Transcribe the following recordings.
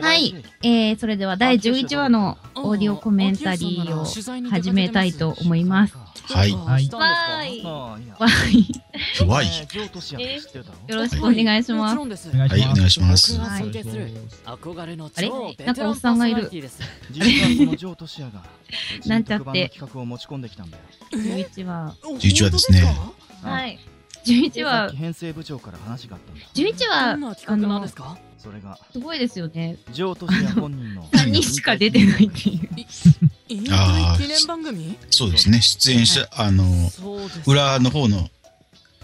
はい。えー、それでは第11話のオーディオコメンタリーを始めたいと思います。はい。はい。わーい。わい。よろしくお願いします。はい、お願いします。僕が尊敬する憧れのあれ？なんかおっさんがいる。なんちゃって。に特番の企画を持ち込んできたんだよ。11話。11話ですね。はい。11さっ話き、編成部長から話があったんだ11ど話ん、な企画なんですかそれが。すごいですよね。上都市屋本人の。3人しか出てないっていう。引あー退記念番組？そうですね、出演者、あの、裏の方の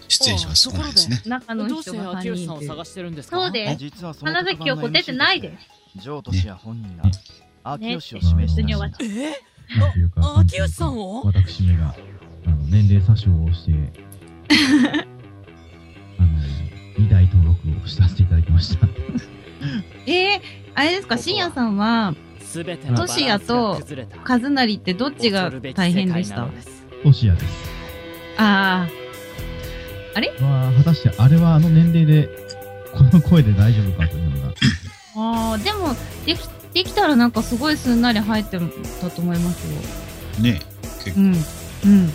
出演者は少ないですね。中のどうして人が3秋吉さんを人いる。探してるんですか？そうです実はその花崎京子出てないで上都市屋本人が秋吉を指名していうか、あ秋吉さんを？私めが、あの、年齢詐称をして、録をさせていただきました。えー、あれですか、深夜さんは、すべてのバランスが崩れた和成ってどっちが大変でした？トシヤです。あまあ、果たしてあれはあの年齢で、この声で大丈夫かというのが、ーあー、でも、でき、できたらなんかすごいすんなり入ってたと思いますよ。ね、結構、うん。うん。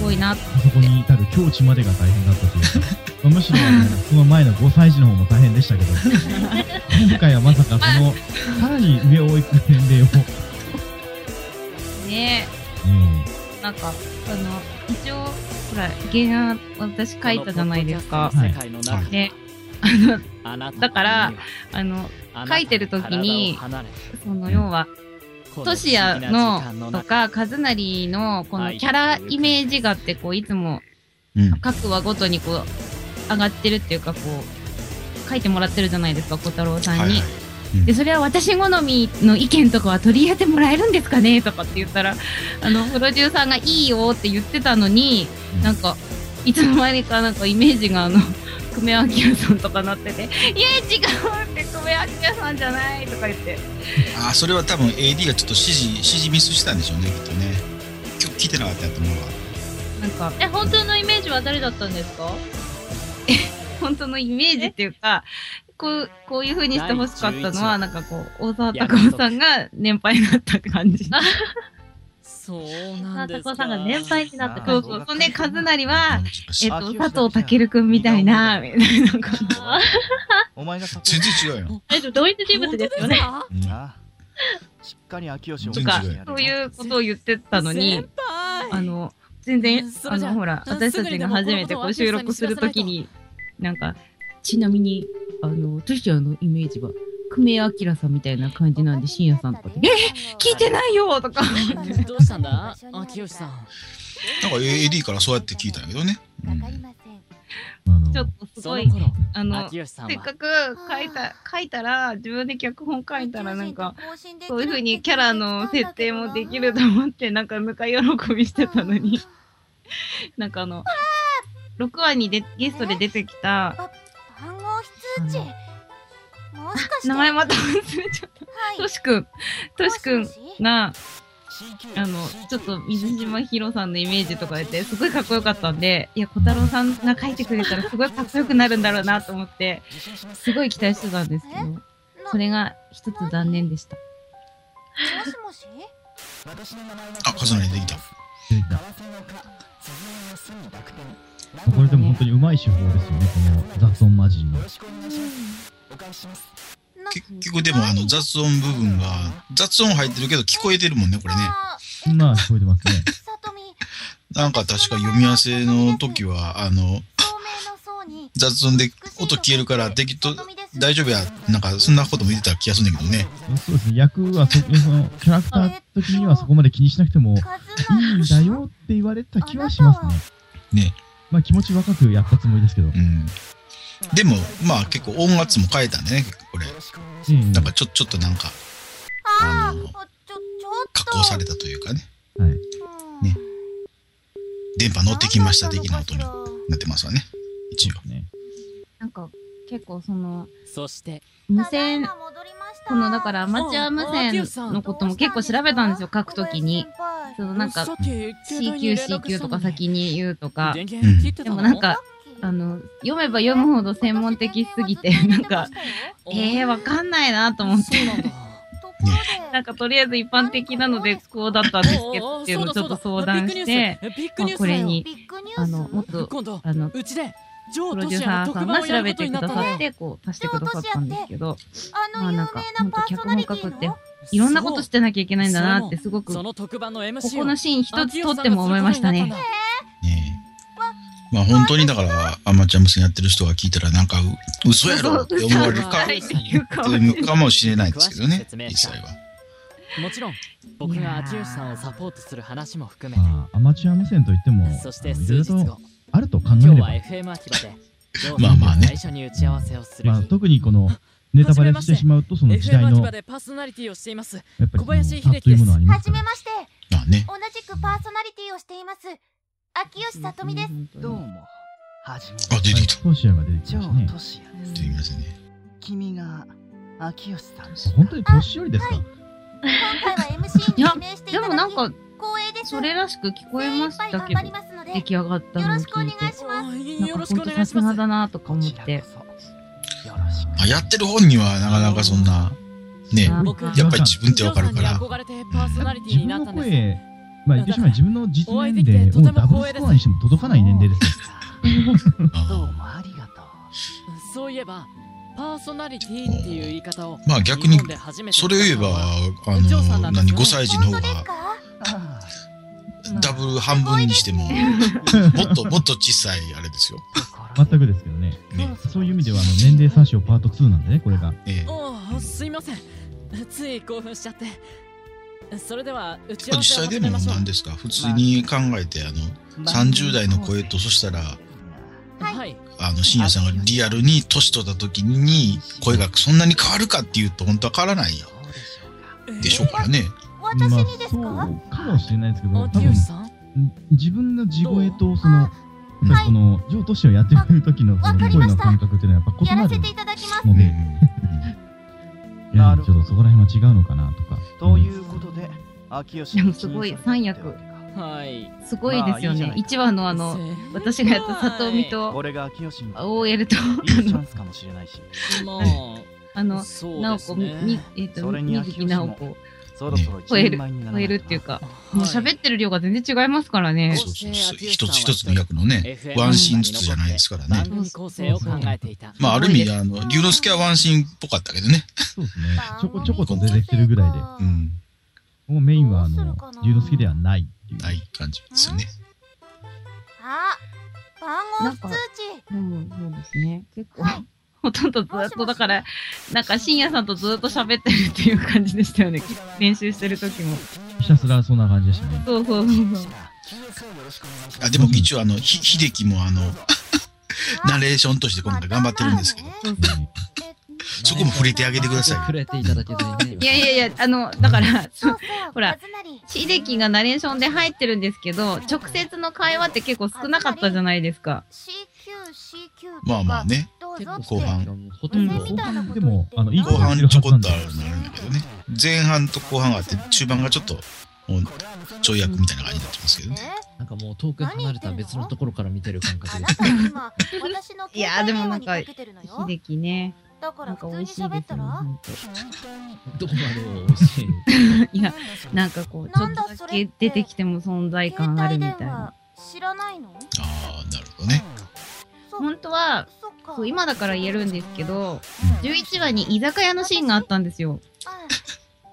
すごいな。あそこに至る境地までが大変だったという。か、まあむしろあの、その前の5歳児の方も大変でしたけど、今回はまさかその、さらに上を行く年齢を、ねえ。え、なんか、あの、一応、ほら、原案、私書いたじゃないですか。世界の中。ね。あの、あなただからあの、書いてる時にその、要は、トシヤの、とか、カズナリの、このキャライメージがって、こう、いつも、うん。各話ごとにこう、上がってるっていうか、こう、書いてもらってるじゃないですか、小太郎さんに。はいはい。で、それは私好みの意見とかは取り合ってもらえるんですかねとかって言ったら、あの、プロデューサーがいいよって言ってたのに、うんなんか、いつの間にかなんかイメージがあの、久米明さんとかなってて、いや、違うって久米明さんじゃないとか言って。あー、それは多分 AD がちょっと指示、指示ミスしたんでしょうね、きっとね。今日聞いてなかったやと思うわ。なんか、え、本当のイメージは誰だったんですか？本当のイメージっていうか、こう、こういう風にして欲しかったのは、なんかこう、大沢たかおさんが年配になった感じ。そうなんですか。さんが年配になったそう。そう。そんで、和成は、えっあと、佐藤健くんみたいな、みたいな。感じ。お前が全然違うよ。え、でも同一人物ですよね。しっかり秋吉をとかそういうことを言ってたのにあの、全然、あの、ほら、あ私たちが初めてこう収録するときに、なんか、ちなみに、あの、トシちゃんのイメージは、久米明さんみたいな感じなんで、深夜さんとかで、え聞いてないよとか。どうしたんだ？秋吉さん。なんか AD からそうやって聞いたんやけどね。うん。あのちょっとすごい、あの、せっかく書いた、書いたら、自分で脚本書いたら、なんか、そういう風にキャラの設定もできると思って、なんかぬか喜びしてたのに、なんかあの、6話にでゲストで出てきた、暗号非通知もしかして名前また忘れちゃった。としくん、としくんが、あの、ちょっと水島ひろさんのイメージとかで、すごいかっこよかったんで、いや、小太郎さんが書いてくれたらすごいかっこよくなるんだろうなと思って、すごい期待してたんですけど、それが一つ残念でした。もしもし？あ、カズナリ出てきた。出てきた。これでも本当にうまい手法ですよね、この雑音マジンの。結局でもあの雑音部分が、雑音入ってるけど聞こえてるもんね、これね。まあ、聞こえてますね。なんか確か読み合わせの時は、あの、雑音で音消えるから適当、大丈夫や、なんかそんなことも言ってた気がするんだけどね。そうですね、役はそ、その、キャラクター的にはそこまで気にしなくてもいいんだよって言われた気はしますね。ね。まあ気持ち若くやったつもりですけど。うん。でも、まあ結構音圧も変えたんでね、これ。ええなんかちょ、ちょっとなんか、あの、加工されたというかね、はい。うん。ね。電波乗ってきました的な音になってますわね。一応。ね。なんか、結構その、そして。無線、ま戻りました。このだからアマチュア無線のことも結構調べたんですよ、書くときに。そのなんか、さっき携帯 C に級連絡 C 級とか先に言うとか。でもなんか、あの、読めば読むほど専門的すぎて、なんか、ええー、わかんないなと思って。なんかとりあえず一般的なのでこうだったんですけどっていうのをちょっと相談して、まあこれに、あの、もっと、あの、うちでジョプロデューサーさんが調べてくださっ。て、こう、足してくださったんですけど、まあなんかパーソナリティほんと脚本書くってのいろんなことしてなきゃいけないんだなってすごく、ここをのシーン一つとっても思いましたね。まあ本当にだから、アマチュア無線やってる人が聞いたら、なんかう、嘘やろって思われるか、かというかもしれないですけどね実際は。もちろん僕が秋吉さんをサポートする話も含めてまあ、アマチュア無線といっても、そしてあのいろいろと数日後あると考えれば今日は、FM まあまあね最初に打ち合わせをするまあ、日特にこの、ネタバレしてしまうと、その時代の、や秋葉でパーソナリティをしていますっぱりその小林秀樹差というものはありまはすから。じめましてまあね。同じくパーソナリティをしています秋吉さとみです。どうも。はじめあ、出てきた。トシヤが出てきましたねー・。トシヤです出てきましたね。君が秋吉さんあ本当に年寄りですか？今回は MC に指名していでただきもなんか、光栄です。それらしく聞こえましたけど精一杯頑張り、ますので出来上がったのをよろしくお願い聞いて、します。なんかよろしくお本当さすが願いしますだなとか思って。こ。そ。よろしくあ、やってる本にはなかなかそんな、ね、やっぱり自分ってわかるから。んに憧れてパーソナリティ自分の声、まあ、言ってしまえば自分の実年きてとても齢をダブルスコアにしても届かない年齢ですどうもありがとう。そういえばパーソナリティっていう言い方をまあ逆にそれを言えば、あの、何、んですよ。ね5歳児の方がダブル半分にしても、もっともっと小さいあれですよ。全くですけどね。ね。そういう意味では、あの、年齢参照パート2なんでね、これが。ええ。おおすいません。つい興奮しちゃってそれでは打ち合わせを実際でも始めましょう。何ですか普通に考えて、あの、30代の声と、そしたら、はい。あの、深夜さんがリアルに年取った時に、声がそんなに変わるかっていうと、本当は変わらないどうでしょうからね。私まあにですか、そうかもしれないですけど、多秋分自分の地声と、その、やっあぱりこの、ジョートシをやってくれる時ののかりました。声の感覚っていうのはやっぱ異なるやらせていただきますので、うんやちょっとそこら辺は違うのかなとか。ということで秋吉でもすごい三役。はい。すごいですよね。まあいいじゃない1話のあの、私がやった里見とこれが秋吉にとって OL と、いいチャンスかもしれないし。まあ。の、そうなおこ、ですねみ、えっと、それに水木直子、そろそろ超える超えるっていうか、はいもう喋ってる量が全然違いますからね。そうそうそう。一つ一つの役のね、ワンシーンずつじゃないですからね。番組構成を考えていたまあ、ある意味、あの、龍之介はワンシーンっぽかったけどね。そうですね。ちょこちょこと出てきてるぐらいで、もうん。うメインはあの龍之介ではないっていう。ない感じですよね。あ番号通知でも、そうですね。結構、ほとんどずっと、だから、なんか、深夜さんとずっと喋ってるっていう感じでしたよね。練習してる時も。ひたすらそんな感じでしたね。そうそうそうそう。あ、でも一応、あの、ひ、秀樹もあの、ナレーションとして今回頑張ってるんですけど、そこも触れてあげてくださいよ。触れていただけずにね。いやいやいや、あの、だから、ほら秀樹がナレーションで入ってるんですけど、直接の会話って結構少なかったじゃないですか。CQ、CQ とかまあまあね。どうぞって後半ほとんどうんみたいなことでも、あの、いい後半ちょこっとあるんだけどね。前半と後半があって、中盤がちょっと、もう、ちょい役みたいな感じになってますけどね。えなんかもう遠く離れた別のところから見てる感覚であなた今私のいやーでもなんか秀樹ね。だからなんか普通に美味しいですよね、喋ったら。どこまでも美味しい。いや、なんかこう、ちょっとだけ出てきても存在感あるみたいな。知らないの？ああ、なるほどね。そ本当は、今だから言えるんですけど、11話に居酒屋のシーンがあったんですよ。あ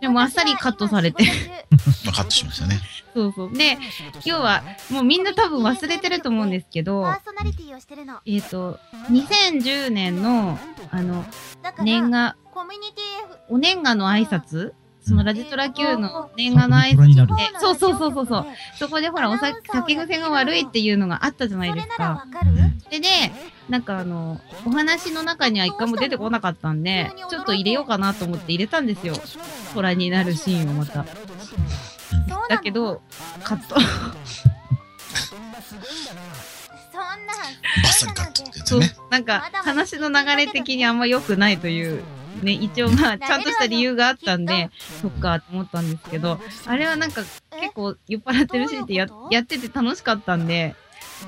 でもあっさりカットされて。まあ、カットしましたね。そうそう。で、要は、もうみんな多分忘れてると思うんですけどパ、ーソナリティをしてるのえっ、と、2010年の、あの、年賀、コミュニティ F お年賀の挨拶そのラジトラ Q の年賀の挨拶で、そうそうそうそうそう。そこでほら、お酒、酒癖が悪いっていうのがあったじゃないですか。で、なんかあの、お話の中には一回も出てこなかったんで、ちょっと入れようかなと思って入れたんですよ。虎になるシーンをまた。だけど、カット。そんなバッサリカットってやつそうね。、なんか話の流れ的にあんま良くないという、ね、一応まあ、ちゃんとした理由があったんで、そっかと思ったんですけど、あれはなんか結構酔っ払ってるシーンってややってて楽しかったんで、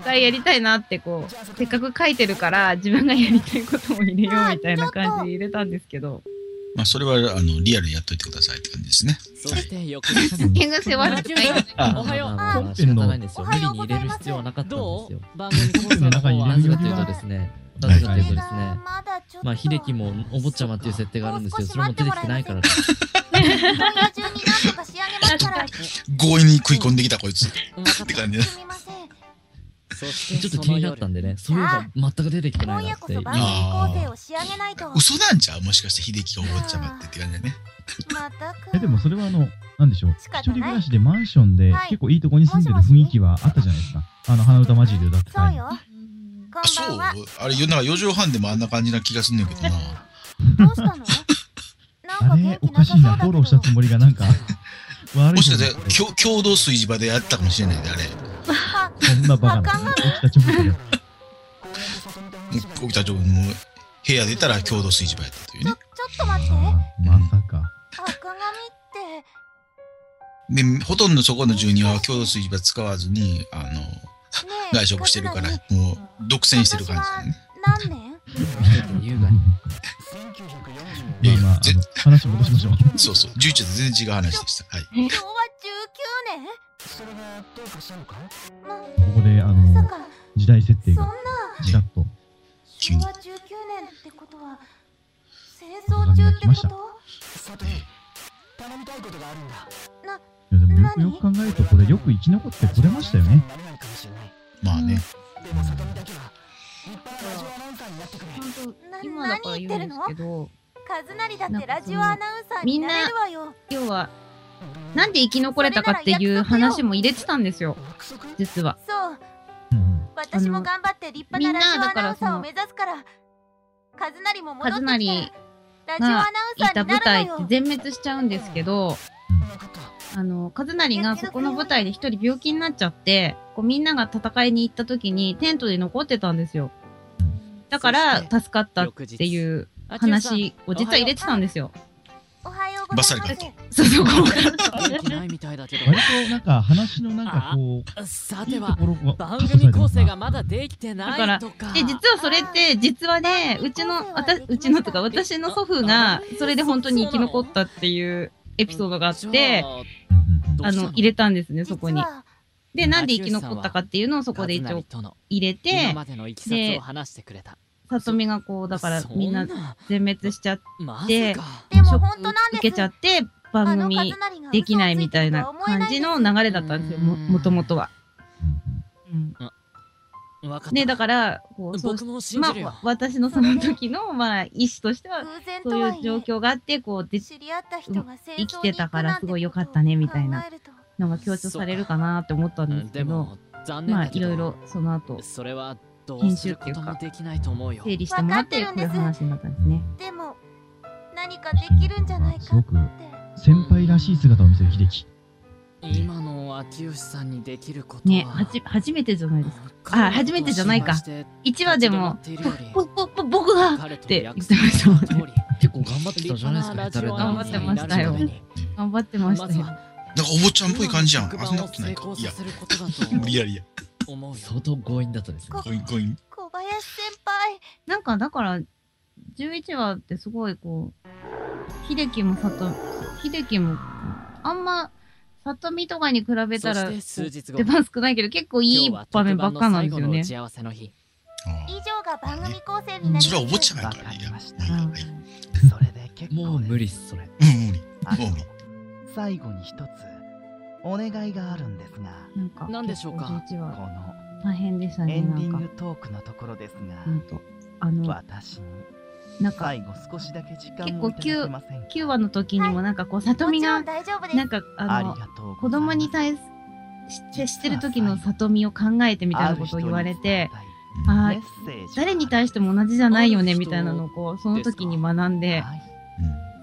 回やりたいなってこう、せっかく書いてるから自分がやりたいことも入れようみたいな感じで入れたんですけど、まあ、それは、あの、リアルにやっといてくださいって感じですね。そして翌日。変が世話なくないおはよう。まあまあ仕方ないんですよ。無理に入れる必要はなかったんどうです。よ。番組構成の方は。なぜかというとですね、なぜかというとですね、まあ、秀樹もお坊ちゃまっていう設定があるんですけど、それも出てきてないからです。今夜中に何とか仕上げますから強引に食い込んできた、こいつ。って感じね。すみませんちょっと気になったんでね、そういえば全く出てきてないなって。今夜こそ番組構成を仕上げないと嘘なんちゃう？もしかして秀樹がお坊ちゃまってって感じだね。えでもそれはあの、なんでしょう？一人暮らしでマンションではい結構いいとこに住んでる雰囲気はあったじゃないですか。あの、鼻歌マジで歌ってたり。そうよこあ、そう？んばはあれ、なんか4畳半でもあんな感じな気がすんねんけどな。どうしたの？なんあれか元気おかしいな、フォローしたつもりがなんか、悪いもしかして共共同炊事場でやったかもしれないで、あれ。はそんなバカな。起きた直後で。起きた直後にもう部屋出たら共同炊事場やったというね。ちょちょっと待ってまさか。赤髪ってで、ほとんどそこの住人は共同炊事場使わずに、あの、外食してるから、勝もう独占してる感じだね。何年？優雅に。い話戻しましょう。そうそう。11と全然違う話でした。はい。今日は19年？ここで、あの、時代設定そんなが、ちらっと。昭和19年ってことは戦争中ってこと？いや、でもよくよく考えると、これよく生き残ってこれましたよね。まあね。な今だから言うんですけど、カズナリだってラジオアナウンサーになれるわよ。要は、なんで生き残れたかっていう話も入れてたんですよ、実は。そう。うん私も頑張って立派なラジオアナウンサーを目指すからカズナリも戻ってカズナリきてラジオアナウンいたサーにな舞台ってるわよ全滅しちゃうんですけど、あの、カズナリがそこの舞台で一人病気になっちゃって、こうみんなが戦いに行った時にテントで残ってたんですよ。だから助かったっていう話を実は入れてたんですよ。おはようございます。バッサリそうそう、こないみたいだけど割となんか話のなんかこう、いいとさてはころが番組構成がまだできてなだか。らいとかで、実はそれって、実はね、うちの、わたうちのとか、私の祖父が、それで本当に生き残ったっていうエピソードがあって、あの、入れたんですね、そこに。で、なんで生き残ったかっていうのをそこで一応入れて、でさつを話してくれた。さとみがこう、だからみんな全滅しちゃって、ショック受けちゃって、番組できないみたいな感じの流れだったんですよ、も、もともとは。うん分かった。で、だから、こう、そう僕も信じるよ、まあ、私のその時の、まあ、意思としては、そういう状況があって、こう、で、知り合った人が戦争に生きてたからすごい良かったねみたいなのが強調されるかなって思ったんですけど、でも残念まあ、いろいろ、その後、それはどうすることもできないと思うよ。整理してもらって、こういう話になったんですね。でも何かできるんじゃないかって。すごく先輩らしい姿を見せる秀樹。今の秋吉さんにできることはね、はじ、初めてじゃないですか？あ初めてじゃないか1話でも、ぼ、ぼ、ぼ、僕がって言ってましたもんね。結構頑張ってたじゃないですか、頑張ってましたよ頑張ってましたよ。なんかお坊ちゃんっぽい感じやん。あ、そんなことないか。いや、無理やりや。相当強引だったですね。ゴインゴイン。小林先輩なんか、だから、11話ってすごいこう、秀樹もさと、秀樹も、あんま、里見とかに比べたら、数日後。出番少ないけど、結構いい場面ばっかなんですよね。以上が番組構成になります。それはお坊ちゃまやからいや。うん。それで。結構もう無理っす、それ。うん、無理。あのもう無理。最後に一つお願いがあるん。ですがなん。か、何でしょうか結構11こ話の大変でしたね、エンディ。ングトークのところですが。あの、私になんか、最後少しだけ時間結構をいただけませんか？9話の時にもなんかこう、里見が、大丈夫です。なんか、あありの、がとう子供に対し接してる時の里見を考えてみたいなことを言われて、あー誰に対しても同じじゃないよねみたいなのをこう、その時に学んで、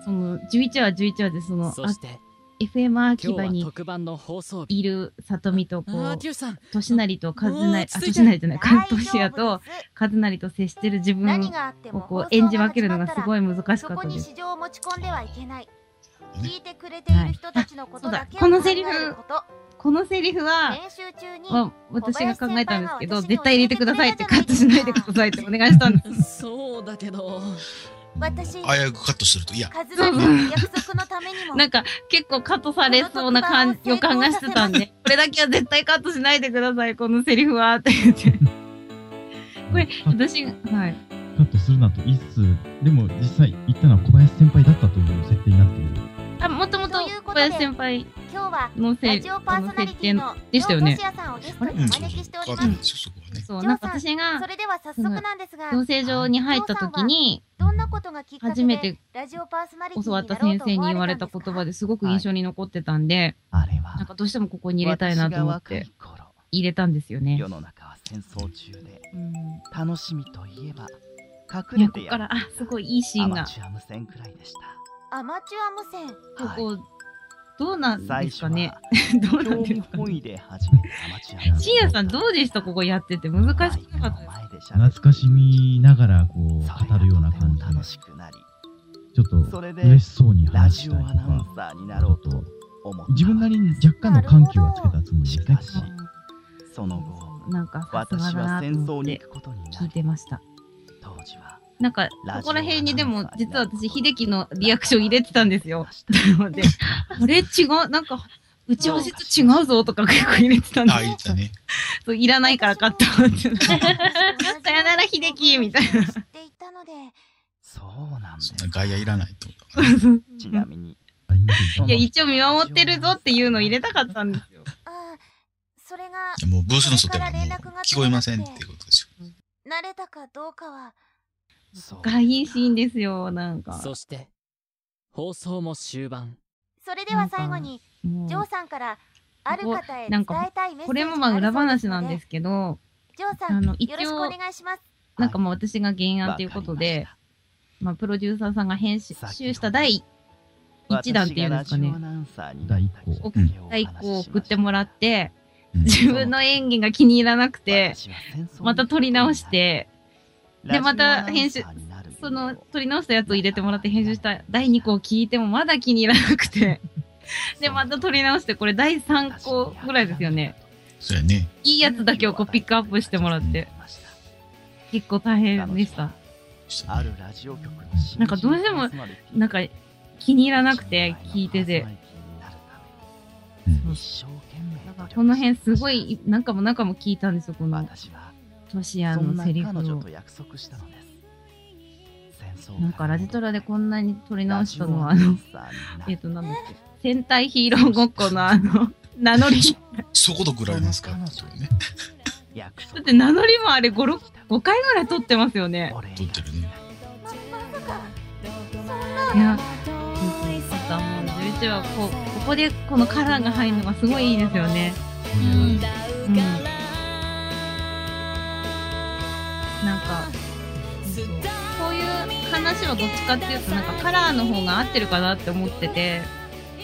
その11話11話でその、あそして FM 秋葉今日はに特番の放送日。いる里見とこあーう、年成と和成、あ、もう落ち着いて年成じゃない、関大丈夫東屋と和成と接してる自分をこう演じ分けるのがすごい難しかったです。市場を持ち込んではいけない。ね。聞いてくれている人たちのことだけをそうだ。このセリフ考えること。このセリフは、練習中にまあ、私が考えたんですけど、絶対入れてくださいってカットしないでくださいってお願いしたんです。そうだけど私危うくカットすると、いや、カズマに約束のためにも なんか結構カットされそうな感予感がしてたんで、これだけは絶対カットしないでください、このセリフはって言って。これ、私、はい。カットするなと言いつつ、でも実際言ったのは小林先輩だったという設定になっている。あ、もともと小林先輩今日はのせいラジオパーソナリティのでしたよね。ヨウトシヤさんをゲストにおうん、そうなんか私がそれでは早速なんですが養成所に入った時に、ことがきっかけ初めてでラジオパーソナリティ教わった先生に言われた言葉ですごく印象に残ってたんで、あれは。なんかどうしてもここに入れたいなと思って入れたんですよね。世の中は戦争中でうん。楽しみといえば隠れてやる。ここから、あ、すごいいいシーンが。アマチュア無線くらいでした。アマチュア無線。ここ、どうなん最初ですかね？は。どうなんですかね？深夜 さんどうでした？ここやってて難しくなかったです懐かしみながらこう語るような感じで、とても楽しくなりちょっとそれで嬉しそうにラ話したりとジオアナウンか、サーになろうと思った自分なりに若干の緩急はつけたつもりですねしか。しその後なんか私は戦争に行くことに聞ないりてました。当時はなんか、ここら辺にでも実は私、秀樹のリアクション入れてたんですよ。なの で、これ違う、なんか、打ち合わせと違うぞとか結構入れてたんであ、いたね。そういらないからカットって。さよなら秀樹みたいな。知っていたのでそうなんですそんな外野いらないと。ちなみにいや、一応見守ってるぞっていうのを入れたかったんですよ。ああそれがいやもうブースの外からもう聞こえませんっていうことですよ。慣れたかどうかはがいいシーンですよ、なんか。そして放送も終盤。それでは最後にジョーさんからある方へ伝えなんかたいメッセージこれもまあ裏話なんですけど、ジョーさんあの一応よろしくお願いします。なんかもう私が原案ということで、まあ、プロデューサーさんが編集した第一弾っていうんですかね。第一項を第一個を送ってもらって、うん。自分の演技が気に入らなくて、また撮り直して、でまた編集その撮り直したやつを入れてもらって編集した第2項を聞いてもまだ気に入らなくて、で、また撮り直して、これ第3項ぐらいですよね。そうやね。いいやつだけをこうピックアップしてもらって、結構大変でした。あるラジオ局のなんかどうしてもなんか気に入らなくて聞いてて、うん。一生懸命だからこの辺すごい何回も何回も聞いたんですよ、この。私はトシヤのセリフを。約束したのです戦争なんかラジトラでこんなに撮り直したのは、あのえっと、なんだっけ、戦隊ヒーローごっこのあの、名乗り。そこどくらいますかね。だって名乗りもあれ5、6 5回ぐらい撮ってますよね。撮ってるね。いや、なんかもう11話、こう、ここでこのカラーが入るのがすごいいいですよね。うん。なんか、そう。いう話はどっちかっていうと、なんかカラーの方が合ってるかなって思ってて、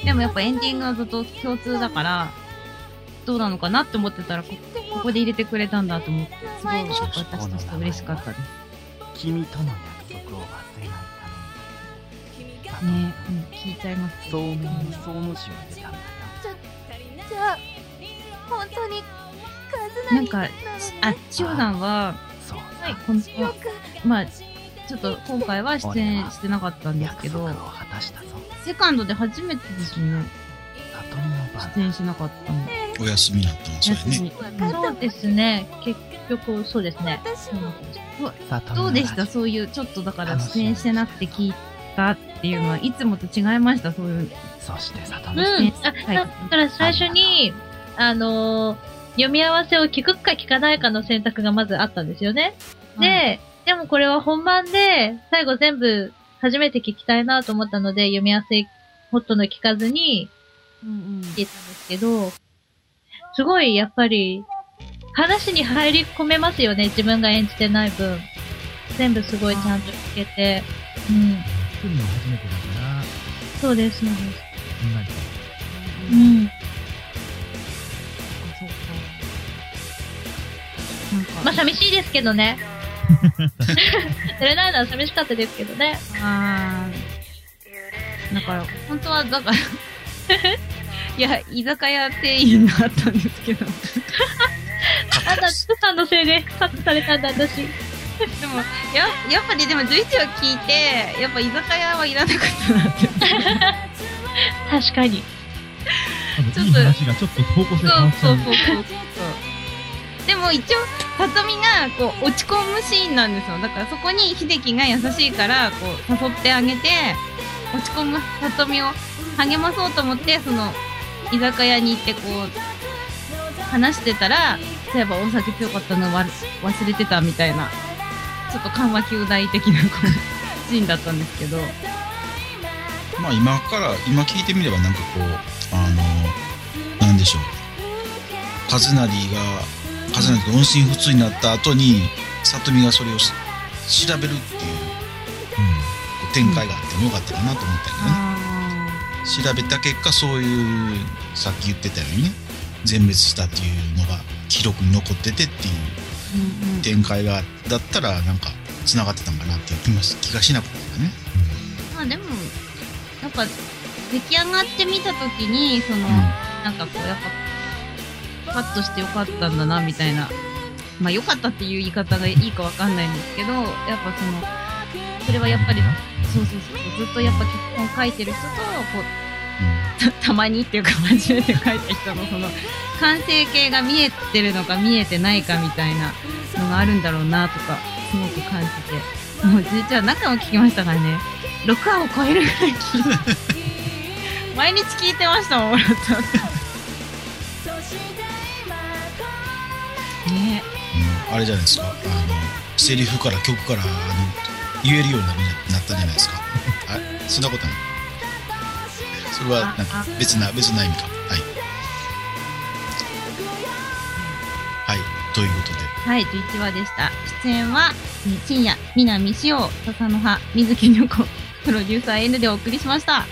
でもやっぱエンディングはずっと共通だから、どうなのかなって思ってたら、こここで入れてくれたんだと思って、すごい私としては嬉しかったです。君との約束を忘れないために。ね、うん、聞いちゃいます。そうめんにその字を入れたんだ。よじゃあ本当になんか、あ、千代さんは、はい、この、よくまあ、ちょっと今回は出演してなかったんですけど約束を、果たしたぞセカンドで初めてですよね。出演しなかったの。お休みになったの、そうやね。そうですね。結局、そうですね。どうでした？そういう、ちょっとだから出演してなくて聞いたっていうのは、いつもと違いました？そういう。オそして里見うん。ねあ、はいだから最初に、あのー読み合わせを聞くか聞かないかの選択がまずあったんですよね。で、でもこれは本番で、最後全部初めて聞きたいなと思ったので、読み合わせほとんど聞かずにうんうん。聞いたんですけど、すごいやっぱり、話に入り込めますよね、自分が演じてない分。全部すごいちゃんと聞けて。うん。来るの初めてだから、そうです、そうです。うん。まあ寂しいですけどね。出れないのは寂しかったですけどね。あーだから、本当は、だから、いや、居酒屋店員があったんですけど、あだ、つさんのせいでカットされたんだ、私。でも、や、やっぱりでも11話聞いて、やっぱ居酒屋はいらなかったなって。確かに。あのいい話がちょっと方向性変わっちゃそうう。そうそうそう。でも一応、さとみが、こう、落ち込むシーンなんですよ。だからそこに秀樹が優しいから、こう、誘ってあげて、落ち込むさとみを励まそうと思って、その、居酒屋に行って、こう、話してたら、そういえばお酒強かったのわ忘れてたみたいな、ちょっと緩和球大的な、こう、シーンだったんですけど、まあ今から、今聞いてみればなんかこう、あの、なんでしょう。和成が、和成が音信不通になった後に、里見がそれをし調べるっていうこう展開があってもよかったかなと思ったけどね。あ調べた結果そういうさっき言ってたようにね全滅したっていうのが記録に残っててっていう展開がだったらなんか繋がってたんかなっていう気がしなかったよね。まあでも、やっぱ、出来上がってみたときに、その、なんかこう、やっぱ、カットしてよかったんだな、みたいな。まあ、よかったっていう言い方がいいかわかんないんですけど、やっぱその、それはやっぱり、そうそうそう、ずっとやっぱ結婚書いてる人と、こう、た たまにっていうか初めて書いた人のその、完成形が見えてるのか見えてないかみたいなのがあるんだろうな、とか、すごく感じて。もう実は中も聞きましたからね。6話を超えるぐらい聞いて。毎日聞いてましたもん、俺と。ね。うんあれじゃないですか。あのセリフから曲からあの言えるようになったんじゃないですか。あ そんなことない。それはなんか別な別な意味か。はい。はい。ということで。はい、11話でした。出演は、えー深夜、南潮、笹の葉、水木の子、プロデューサー N でお送りしました。